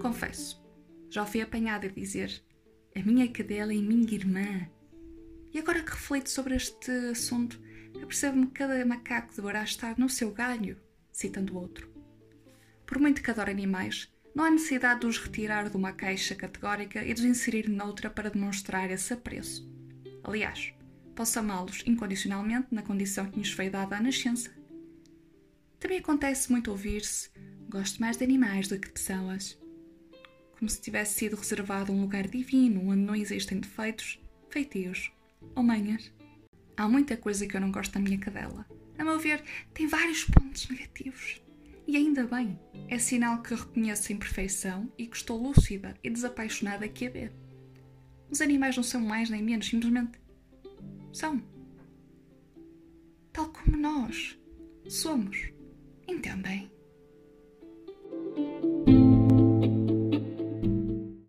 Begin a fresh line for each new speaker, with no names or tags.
Confesso, já fui apanhada a dizer a minha cadela é minha irmã. E agora que reflito sobre este assunto, apercebo-me que cada macaco deverá estar no seu galho, citando outro. Por muito que adore animais, não há necessidade de os retirar de uma caixa categórica e de os inserir noutra para demonstrar esse apreço. Aliás, posso amá-los incondicionalmente na condição que nos foi dada à nascença. Também acontece muito ouvir-se: gosto mais de animais do que de pessoas. Como se tivesse sido reservado um lugar divino onde não existem defeitos, feitios ou manhas. Há muita coisa que eu não gosto da minha cadela. A meu ver, tem vários pontos negativos. E ainda bem, é sinal que reconheço a imperfeição e que estou lúcida e desapaixonada aqui a ver. Os animais não são mais nem menos, simplesmente são. Tal como nós somos. Entendem?